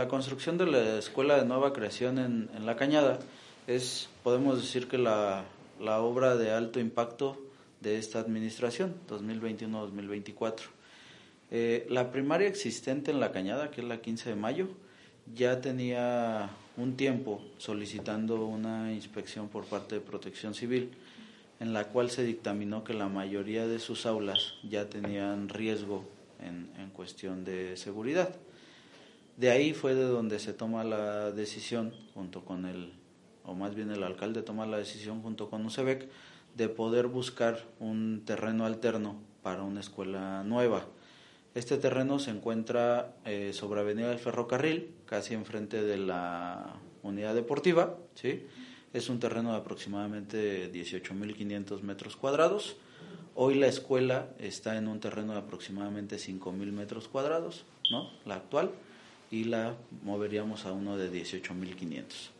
la construcción de la escuela de nueva creación en, La Cañada es, podemos decir que la, obra de alto impacto de esta administración, 2021-2024. Eh, la primaria existente en La Cañada, que es la 15 de mayo, ya tenía un tiempo solicitando una inspección por parte de Protección Civil, en la cual se dictaminó que la mayoría de sus aulas ya tenían riesgo en cuestión de seguridad. De ahí fue de donde se toma la decisión, junto con el, o más bien el alcalde toma la decisión junto con UCEBEC, de poder buscar un terreno alterno para una escuela nueva. Este terreno se encuentra eh, sobre Avenida del Ferrocarril, casi enfrente de la unidad deportiva, ¿sí? Es un terreno de aproximadamente 18.500 metros cuadrados. Hoy la escuela está en un terreno de aproximadamente 5.000 metros cuadrados, ¿no? La actual, y la moveríamos a uno de 18.500.